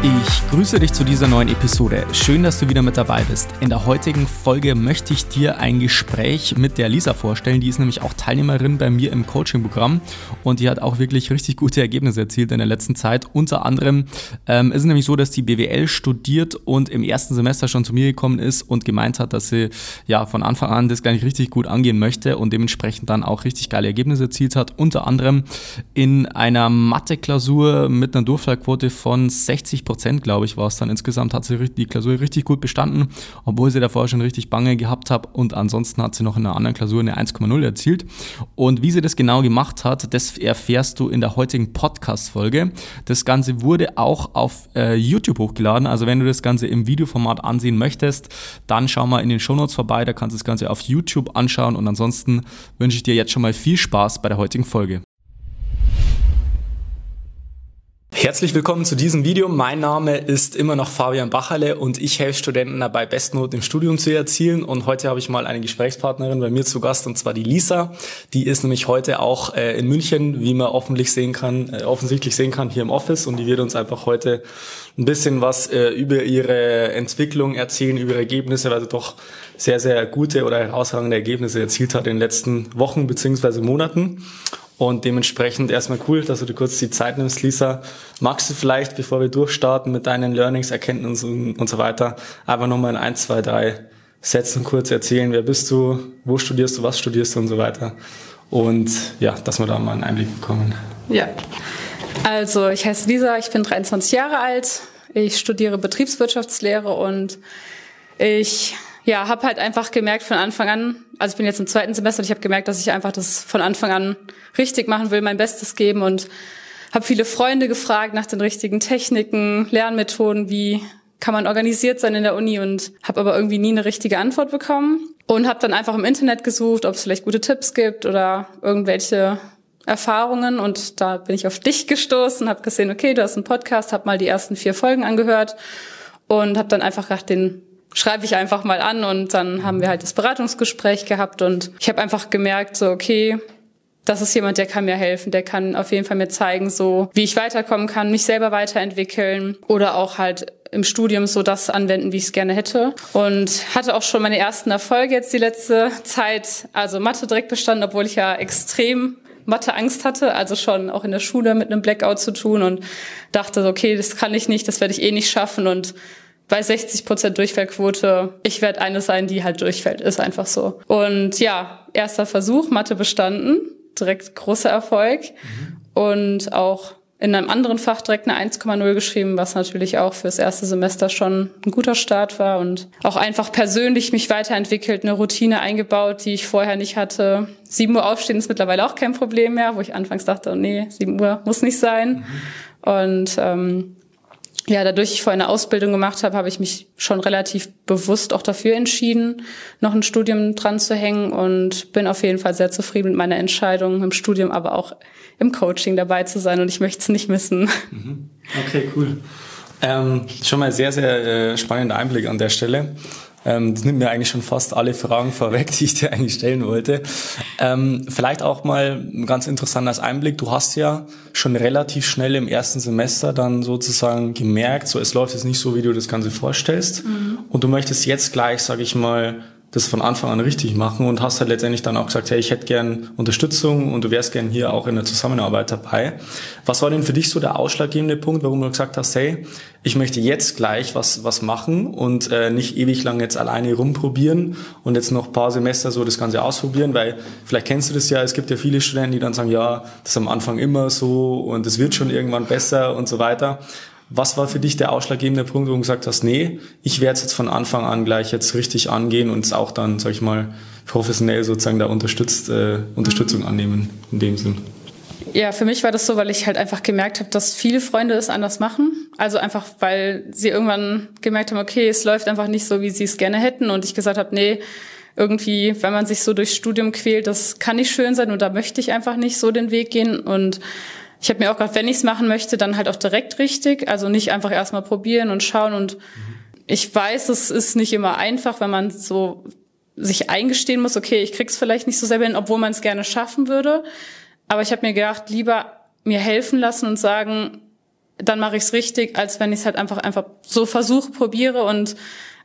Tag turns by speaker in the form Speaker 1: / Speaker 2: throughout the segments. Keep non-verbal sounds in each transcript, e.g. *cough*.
Speaker 1: Ich grüße dich zu dieser neuen Episode. Schön, dass du wieder mit dabei bist. In der heutigen Folge möchte ich dir ein Gespräch mit der Lisa vorstellen. Die ist nämlich auch Teilnehmerin bei mir im Coaching-Programm und die hat auch wirklich richtig gute Ergebnisse erzielt in der letzten Zeit. Unter anderem ähm, ist es nämlich so, dass die BWL studiert und im ersten Semester schon zu mir gekommen ist und gemeint hat, dass sie ja von Anfang an das gar nicht richtig gut angehen möchte und dementsprechend dann auch richtig geile Ergebnisse erzielt hat. Unter anderem in einer Mathe-Klausur mit einer Durchfallquote von 60 Prozent, glaube ich, war es dann insgesamt, hat sie die Klausur richtig gut bestanden, obwohl sie davor schon richtig Bange gehabt hat und ansonsten hat sie noch in einer anderen Klausur eine 1,0 erzielt. Und wie sie das genau gemacht hat, das erfährst du in der heutigen Podcast-Folge. Das Ganze wurde auch auf äh, YouTube hochgeladen, also wenn du das Ganze im Videoformat ansehen möchtest, dann schau mal in den Shownotes vorbei, da kannst du das Ganze auf YouTube anschauen und ansonsten wünsche ich dir jetzt schon mal viel Spaß bei der heutigen Folge. Herzlich willkommen zu diesem Video. Mein Name ist immer noch Fabian Bacherle und ich helfe Studenten dabei, Bestnoten im Studium zu erzielen. Und heute habe ich mal eine Gesprächspartnerin bei mir zu Gast und zwar die Lisa. Die ist nämlich heute auch äh, in München, wie man offensichtlich sehen kann, äh, offensichtlich sehen kann, hier im Office und die wird uns einfach heute ein bisschen was äh, über ihre Entwicklung erzählen, über ihre Ergebnisse, weil sie doch sehr, sehr gute oder herausragende Ergebnisse erzielt hat in den letzten Wochen beziehungsweise Monaten. Und dementsprechend erstmal cool, dass du dir kurz die Zeit nimmst, Lisa. Magst du vielleicht, bevor wir durchstarten mit deinen Learnings, Erkenntnissen und so weiter, einfach nochmal in ein, zwei, drei Sätzen kurz erzählen, wer bist du, wo studierst du, was studierst du und so weiter. Und ja, dass wir da mal einen Einblick bekommen.
Speaker 2: Ja, also ich heiße Lisa, ich bin 23 Jahre alt, ich studiere Betriebswirtschaftslehre und ich ja, habe halt einfach gemerkt von Anfang an, also ich bin jetzt im zweiten Semester und ich habe gemerkt, dass ich einfach das von Anfang an richtig machen will, mein Bestes geben und habe viele Freunde gefragt nach den richtigen Techniken, Lernmethoden, wie kann man organisiert sein in der Uni und habe aber irgendwie nie eine richtige Antwort bekommen und habe dann einfach im Internet gesucht, ob es vielleicht gute Tipps gibt oder irgendwelche Erfahrungen und da bin ich auf dich gestoßen, habe gesehen, okay, du hast einen Podcast, habe mal die ersten vier Folgen angehört und habe dann einfach gedacht, den schreibe ich einfach mal an und dann haben wir halt das Beratungsgespräch gehabt und ich habe einfach gemerkt, so okay, das ist jemand, der kann mir helfen, der kann auf jeden Fall mir zeigen, so wie ich weiterkommen kann, mich selber weiterentwickeln oder auch halt im Studium so das anwenden, wie ich es gerne hätte. Und hatte auch schon meine ersten Erfolge jetzt die letzte Zeit, also Mathe direkt bestanden, obwohl ich ja extrem Mathe-Angst hatte, also schon auch in der Schule mit einem Blackout zu tun und dachte, okay, das kann ich nicht, das werde ich eh nicht schaffen und bei 60 Prozent Durchfallquote, ich werde eine sein, die halt durchfällt, ist einfach so. Und ja, erster Versuch, Mathe bestanden, direkt großer Erfolg mhm. und auch in einem anderen Fach direkt eine 1,0 geschrieben, was natürlich auch fürs erste Semester schon ein guter Start war und auch einfach persönlich mich weiterentwickelt, eine Routine eingebaut, die ich vorher nicht hatte. 7 Uhr aufstehen ist mittlerweile auch kein Problem mehr, wo ich anfangs dachte, oh nee, 7 Uhr muss nicht sein. Mhm. Und ähm, ja, dadurch ich vorher eine Ausbildung gemacht habe, habe ich mich schon relativ bewusst auch dafür entschieden, noch ein Studium dran zu hängen und bin auf jeden Fall sehr zufrieden mit meiner Entscheidung im Studium, aber auch im Coaching dabei zu sein und ich möchte es nicht missen.
Speaker 1: Mhm. Okay, cool. Ähm, schon mal sehr, sehr äh, spannender Einblick an der Stelle. Ähm, das nimmt mir eigentlich schon fast alle Fragen vorweg, *laughs* die ich dir eigentlich stellen wollte. Ähm, vielleicht auch mal ein ganz interessanter Einblick. Du hast ja schon relativ schnell im ersten Semester dann sozusagen gemerkt, so es läuft jetzt nicht so, wie du das Ganze vorstellst. Mhm. Und du möchtest jetzt gleich, sage ich mal, das von Anfang an richtig machen und hast halt letztendlich dann auch gesagt, hey, ich hätte gern Unterstützung und du wärst gern hier auch in der Zusammenarbeit dabei. Was war denn für dich so der ausschlaggebende Punkt, warum du gesagt hast, hey, ich möchte jetzt gleich was, was machen und äh, nicht ewig lang jetzt alleine rumprobieren und jetzt noch paar Semester so das Ganze ausprobieren, weil vielleicht kennst du das ja, es gibt ja viele Studenten, die dann sagen, ja, das ist am Anfang immer so und es wird schon irgendwann besser und so weiter. Was war für dich der ausschlaggebende Punkt, wo du gesagt hast, nee, ich werde es jetzt von Anfang an gleich jetzt richtig angehen und es auch dann, sag ich mal, professionell sozusagen da unterstützt, äh, Unterstützung mhm. annehmen in dem Sinn?
Speaker 2: Ja, für mich war das so, weil ich halt einfach gemerkt habe, dass viele Freunde es anders machen. Also einfach, weil sie irgendwann gemerkt haben, okay, es läuft einfach nicht so, wie sie es gerne hätten. Und ich gesagt habe, nee, irgendwie, wenn man sich so durchs Studium quält, das kann nicht schön sein und da möchte ich einfach nicht so den Weg gehen. Und ich habe mir auch gedacht, wenn ich es machen möchte, dann halt auch direkt richtig. Also nicht einfach erstmal probieren und schauen. Und mhm. ich weiß, es ist nicht immer einfach, wenn man so sich eingestehen muss, okay, ich krieg's vielleicht nicht so selber hin, obwohl man es gerne schaffen würde. Aber ich habe mir gedacht, lieber mir helfen lassen und sagen, dann mache ich es richtig, als wenn ich es halt einfach einfach so versuche, probiere und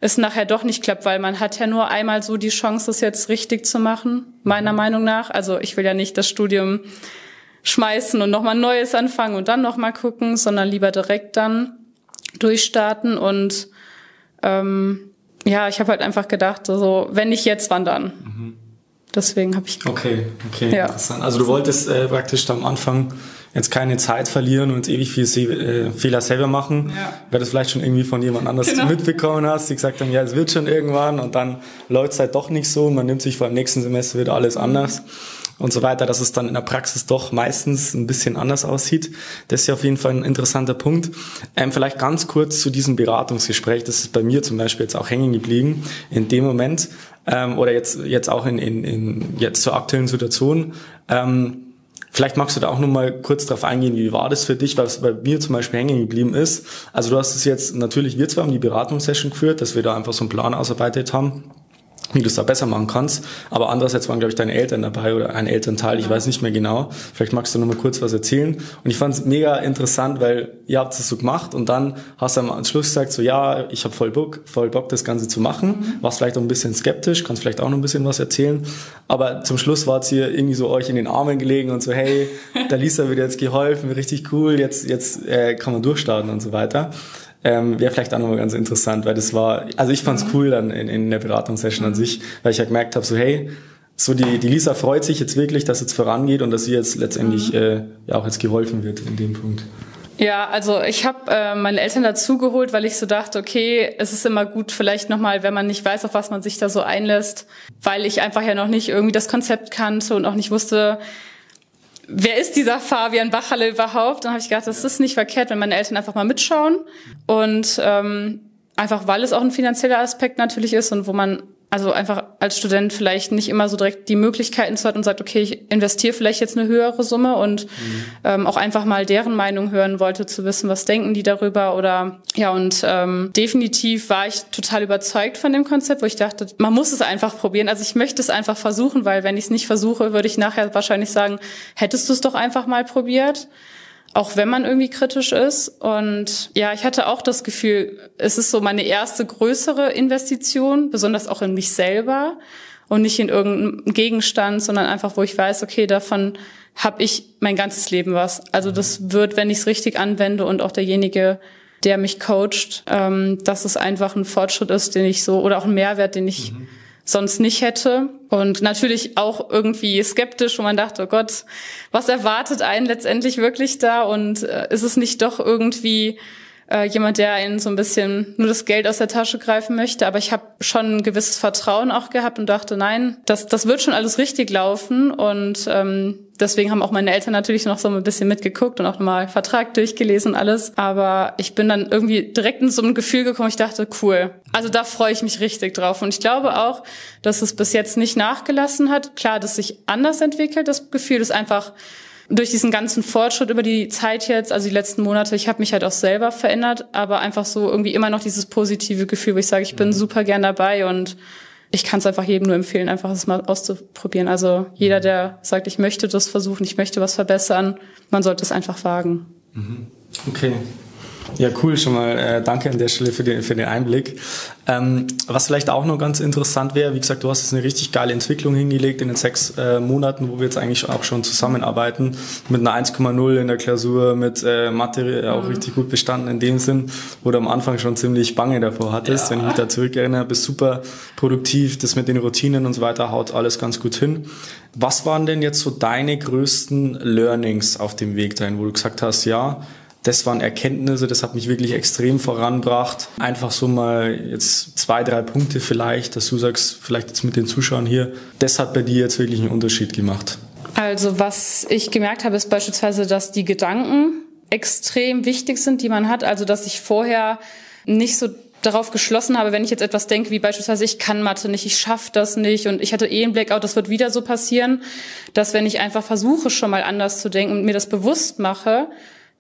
Speaker 2: es nachher doch nicht klappt, weil man hat ja nur einmal so die Chance, es jetzt richtig zu machen, meiner mhm. Meinung nach. Also ich will ja nicht das Studium schmeißen und nochmal Neues anfangen und dann nochmal gucken, sondern lieber direkt dann durchstarten und ähm, ja, ich habe halt einfach gedacht, also wenn nicht jetzt, wann dann? Mhm. Deswegen habe ich.
Speaker 1: Okay, okay, ja. interessant. Also du wolltest äh, praktisch am Anfang jetzt keine Zeit verlieren und ewig viel äh, Fehler selber machen, ja. weil du das vielleicht schon irgendwie von jemand anders genau. mitbekommen hast, die gesagt haben, ja, es wird schon irgendwann und dann läuft es halt doch nicht so und man nimmt sich vor dem nächsten Semester wieder alles anders und so weiter, dass es dann in der Praxis doch meistens ein bisschen anders aussieht. Das ist ja auf jeden Fall ein interessanter Punkt. Ähm, vielleicht ganz kurz zu diesem Beratungsgespräch, das ist bei mir zum Beispiel jetzt auch hängen geblieben. In dem Moment, ähm, oder jetzt, jetzt auch in, in, in jetzt zur aktuellen Situation, ähm, Vielleicht magst du da auch noch mal kurz drauf eingehen, wie war das für dich, was bei mir zum Beispiel hängen geblieben ist. Also du hast es jetzt, natürlich wir zwar haben die Beratungssession geführt, dass wir da einfach so einen Plan ausarbeitet haben wie du es da besser machen kannst. Aber andererseits waren, glaube ich, deine Eltern dabei oder ein Elternteil, ich weiß nicht mehr genau. Vielleicht magst du noch mal kurz was erzählen. Und ich fand es mega interessant, weil ihr habt es so gemacht und dann hast du am Schluss gesagt, so ja, ich habe voll Bock, voll Bock, das Ganze zu machen. Mhm. Warst vielleicht auch ein bisschen skeptisch, kannst vielleicht auch noch ein bisschen was erzählen. Aber zum Schluss war es hier irgendwie so euch in den Armen gelegen und so, hey, *laughs* der Lisa wird jetzt geholfen, richtig cool, jetzt, jetzt äh, kann man durchstarten und so weiter ähm, wäre vielleicht auch nochmal ganz interessant, weil das war, also ich fand's cool dann in, in der Beratungssession an sich, weil ich ja gemerkt habe, so hey, so die, die Lisa freut sich jetzt wirklich, dass jetzt vorangeht und dass sie jetzt letztendlich mhm. äh, ja auch jetzt geholfen wird in dem Punkt.
Speaker 2: Ja, also ich habe äh, meine Eltern dazugeholt, weil ich so dachte, okay, es ist immer gut, vielleicht nochmal, wenn man nicht weiß, auf was man sich da so einlässt, weil ich einfach ja noch nicht irgendwie das Konzept kannte und auch nicht wusste, wer ist dieser Fabian Bachalle überhaupt? Dann habe ich gedacht, das ist nicht verkehrt, wenn meine Eltern einfach mal mitschauen. Und ähm, einfach, weil es auch ein finanzieller Aspekt natürlich ist und wo man also einfach als Student vielleicht nicht immer so direkt die Möglichkeiten zu hat und sagt, okay, ich investiere vielleicht jetzt eine höhere Summe und mhm. ähm, auch einfach mal deren Meinung hören wollte, zu wissen, was denken die darüber oder ja und ähm, definitiv war ich total überzeugt von dem Konzept, wo ich dachte, man muss es einfach probieren. Also ich möchte es einfach versuchen, weil wenn ich es nicht versuche, würde ich nachher wahrscheinlich sagen, hättest du es doch einfach mal probiert auch wenn man irgendwie kritisch ist. Und ja, ich hatte auch das Gefühl, es ist so meine erste größere Investition, besonders auch in mich selber und nicht in irgendeinen Gegenstand, sondern einfach, wo ich weiß, okay, davon habe ich mein ganzes Leben was. Also das wird, wenn ich es richtig anwende und auch derjenige, der mich coacht, ähm, dass es einfach ein Fortschritt ist, den ich so, oder auch ein Mehrwert, den ich mhm sonst nicht hätte. Und natürlich auch irgendwie skeptisch, wo man dachte, oh Gott, was erwartet einen letztendlich wirklich da? Und äh, ist es nicht doch irgendwie äh, jemand, der einen so ein bisschen nur das Geld aus der Tasche greifen möchte. Aber ich habe schon ein gewisses Vertrauen auch gehabt und dachte, nein, das, das wird schon alles richtig laufen. Und ähm, deswegen haben auch meine Eltern natürlich noch so ein bisschen mitgeguckt und auch nochmal Vertrag durchgelesen und alles. Aber ich bin dann irgendwie direkt in so ein Gefühl gekommen, ich dachte, cool. Also da freue ich mich richtig drauf. Und ich glaube auch, dass es bis jetzt nicht nachgelassen hat. Klar, dass sich anders entwickelt. Das Gefühl ist einfach durch diesen ganzen Fortschritt über die Zeit jetzt, also die letzten Monate, ich habe mich halt auch selber verändert, aber einfach so irgendwie immer noch dieses positive Gefühl, wo ich sage, ich bin mhm. super gern dabei und ich kann es einfach jedem nur empfehlen, einfach es mal auszuprobieren. Also jeder, der sagt, ich möchte das versuchen, ich möchte was verbessern, man sollte es einfach wagen.
Speaker 1: Mhm. Okay. Ja, cool, schon mal äh, danke an der Stelle für den, für den Einblick. Ähm, was vielleicht auch noch ganz interessant wäre, wie gesagt, du hast jetzt eine richtig geile Entwicklung hingelegt in den sechs äh, Monaten, wo wir jetzt eigentlich auch schon zusammenarbeiten, mit einer 1,0 in der Klausur, mit äh, Mathe auch mhm. richtig gut bestanden in dem Sinn, wo du am Anfang schon ziemlich Bange davor hattest, ja. wenn ich mich da zurückerinnere, bist super produktiv, das mit den Routinen und so weiter haut alles ganz gut hin. Was waren denn jetzt so deine größten Learnings auf dem Weg dahin, wo du gesagt hast, ja, das waren Erkenntnisse, das hat mich wirklich extrem voranbracht. Einfach so mal jetzt zwei, drei Punkte vielleicht, dass du sagst, vielleicht jetzt mit den Zuschauern hier, das hat bei dir jetzt wirklich einen Unterschied gemacht.
Speaker 2: Also was ich gemerkt habe, ist beispielsweise, dass die Gedanken extrem wichtig sind, die man hat. Also dass ich vorher nicht so darauf geschlossen habe, wenn ich jetzt etwas denke, wie beispielsweise ich kann Mathe nicht, ich schaffe das nicht und ich hatte eh einen Blackout, das wird wieder so passieren, dass wenn ich einfach versuche, schon mal anders zu denken und mir das bewusst mache,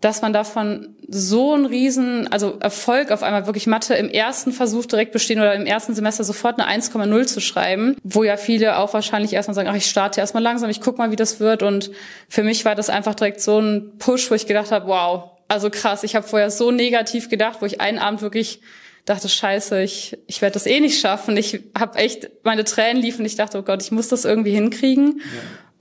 Speaker 2: dass man davon so einen riesen, also Erfolg auf einmal wirklich Mathe im ersten Versuch direkt bestehen oder im ersten Semester sofort eine 1,0 zu schreiben, wo ja viele auch wahrscheinlich erstmal sagen, ach, ich starte erstmal langsam, ich guck mal, wie das wird und für mich war das einfach direkt so ein Push, wo ich gedacht habe, wow, also krass, ich habe vorher so negativ gedacht, wo ich einen Abend wirklich dachte, scheiße, ich, ich werde das eh nicht schaffen. Ich habe echt, meine Tränen liefen. Ich dachte, oh Gott, ich muss das irgendwie hinkriegen.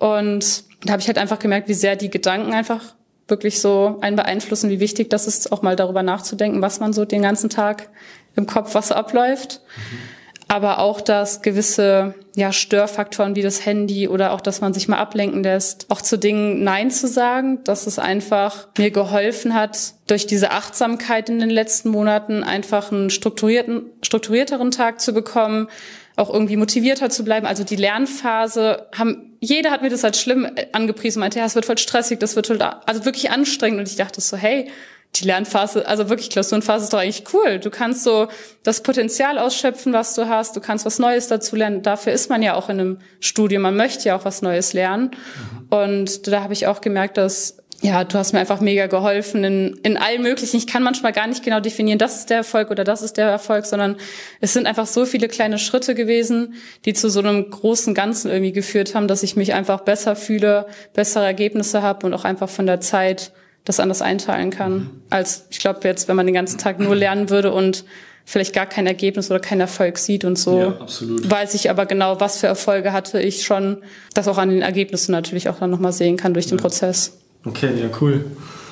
Speaker 2: Ja. Und da habe ich halt einfach gemerkt, wie sehr die Gedanken einfach wirklich so einen beeinflussen, wie wichtig das ist, auch mal darüber nachzudenken, was man so den ganzen Tag im Kopf, was abläuft. Mhm aber auch, dass gewisse ja, Störfaktoren wie das Handy oder auch, dass man sich mal ablenken lässt, auch zu Dingen Nein zu sagen, dass es einfach mir geholfen hat, durch diese Achtsamkeit in den letzten Monaten einfach einen strukturierten, strukturierteren Tag zu bekommen, auch irgendwie motivierter zu bleiben. Also die Lernphase haben, jeder hat mir das als schlimm angepriesen, meinte, ja, es wird voll stressig, das wird voll, also wirklich anstrengend. Und ich dachte so, hey, die Lernphase, also wirklich Klausurenphase ist doch eigentlich cool. Du kannst so das Potenzial ausschöpfen, was du hast. Du kannst was Neues dazu lernen. Dafür ist man ja auch in einem Studium. Man möchte ja auch was Neues lernen. Mhm. Und da habe ich auch gemerkt, dass ja, du hast mir einfach mega geholfen in, in allen möglichen. Ich kann manchmal gar nicht genau definieren, das ist der Erfolg oder das ist der Erfolg, sondern es sind einfach so viele kleine Schritte gewesen, die zu so einem großen Ganzen irgendwie geführt haben, dass ich mich einfach besser fühle, bessere Ergebnisse habe und auch einfach von der Zeit das anders einteilen kann. Als ich glaube jetzt, wenn man den ganzen Tag nur lernen würde und vielleicht gar kein Ergebnis oder keinen Erfolg sieht und so. Ja, absolut. Weiß ich aber genau, was für Erfolge hatte ich schon, das auch an den Ergebnissen natürlich auch dann nochmal sehen kann durch den ja. Prozess.
Speaker 1: Okay, ja, cool.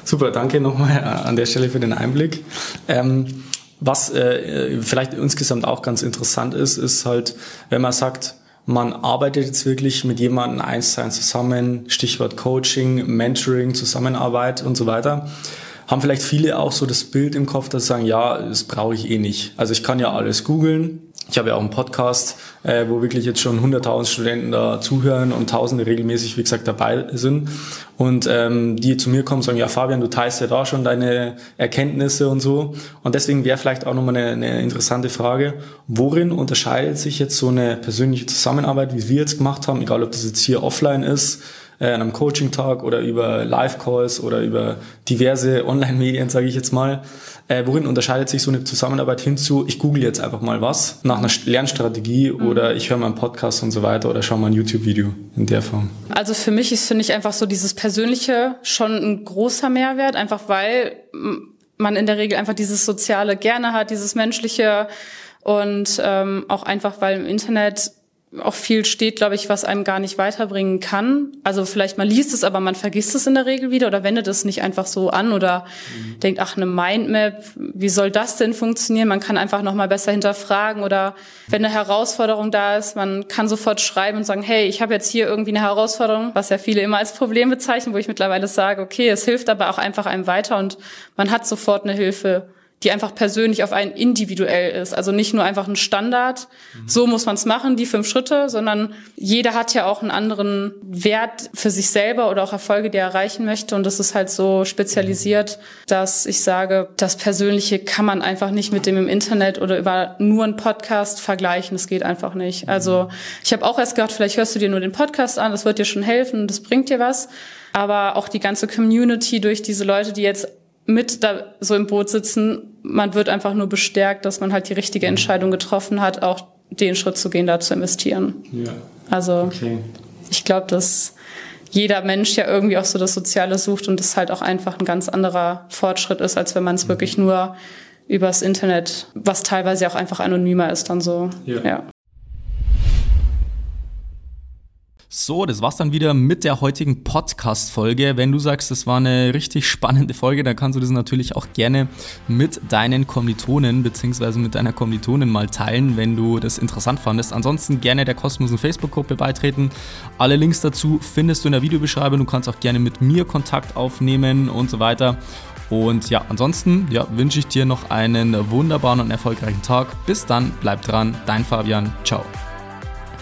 Speaker 1: Super, danke nochmal an der Stelle für den Einblick. Ähm, was äh, vielleicht insgesamt auch ganz interessant ist, ist halt, wenn man sagt, man arbeitet jetzt wirklich mit jemandem eins zu eins zusammen, Stichwort Coaching, Mentoring, Zusammenarbeit und so weiter. Haben vielleicht viele auch so das Bild im Kopf, dass sie sagen, ja, das brauche ich eh nicht. Also ich kann ja alles googeln, ich habe ja auch einen Podcast, äh, wo wirklich jetzt schon 100.000 Studenten da zuhören und Tausende regelmäßig, wie gesagt, dabei sind. Und ähm, die zu mir kommen sagen, ja Fabian, du teilst ja da schon deine Erkenntnisse und so. Und deswegen wäre vielleicht auch nochmal eine, eine interessante Frage, worin unterscheidet sich jetzt so eine persönliche Zusammenarbeit, wie wir jetzt gemacht haben, egal ob das jetzt hier offline ist, äh, an einem Coaching-Tag oder über Live-Calls oder über diverse Online-Medien, sage ich jetzt mal. Äh, worin unterscheidet sich so eine Zusammenarbeit hinzu, ich google jetzt einfach mal was nach einer Lernstrategie mhm. oder ich höre mal einen Podcast und so weiter oder schaue mal ein YouTube-Video in der Form?
Speaker 2: Also für mich ist, finde ich, einfach so dieses Persönliche schon ein großer Mehrwert, einfach weil man in der Regel einfach dieses Soziale gerne hat, dieses Menschliche und ähm, auch einfach, weil im Internet auch viel steht, glaube ich, was einem gar nicht weiterbringen kann. Also vielleicht man liest es, aber man vergisst es in der Regel wieder oder wendet es nicht einfach so an oder mhm. denkt, ach, eine Mindmap, wie soll das denn funktionieren? Man kann einfach noch mal besser hinterfragen oder wenn eine Herausforderung da ist, man kann sofort schreiben und sagen, hey, ich habe jetzt hier irgendwie eine Herausforderung, was ja viele immer als Problem bezeichnen, wo ich mittlerweile sage, okay, es hilft aber auch einfach einem weiter und man hat sofort eine Hilfe die einfach persönlich auf einen individuell ist. Also nicht nur einfach ein Standard, mhm. so muss man es machen, die fünf Schritte, sondern jeder hat ja auch einen anderen Wert für sich selber oder auch Erfolge, die er erreichen möchte. Und das ist halt so spezialisiert, dass ich sage, das Persönliche kann man einfach nicht mit dem im Internet oder über nur einen Podcast vergleichen. Das geht einfach nicht. Mhm. Also ich habe auch erst gedacht, vielleicht hörst du dir nur den Podcast an, das wird dir schon helfen, das bringt dir was. Aber auch die ganze Community durch diese Leute, die jetzt mit da so im Boot sitzen, man wird einfach nur bestärkt, dass man halt die richtige mhm. Entscheidung getroffen hat, auch den Schritt zu gehen, da zu investieren. Ja. Also okay. ich glaube, dass jeder Mensch ja irgendwie auch so das Soziale sucht und das halt auch einfach ein ganz anderer Fortschritt ist, als wenn man es mhm. wirklich nur übers Internet, was teilweise auch einfach anonymer ist, dann so. Ja. ja.
Speaker 3: So, das war's dann wieder mit der heutigen Podcast-Folge. Wenn du sagst, das war eine richtig spannende Folge, dann kannst du das natürlich auch gerne mit deinen Kommilitonen bzw. mit deiner Kommilitonin mal teilen, wenn du das interessant fandest. Ansonsten gerne der kostenlosen Facebook-Gruppe beitreten. Alle Links dazu findest du in der Videobeschreibung. Du kannst auch gerne mit mir Kontakt aufnehmen und so weiter. Und ja, ansonsten ja, wünsche ich dir noch einen wunderbaren und erfolgreichen Tag. Bis dann, bleib dran, dein Fabian. Ciao.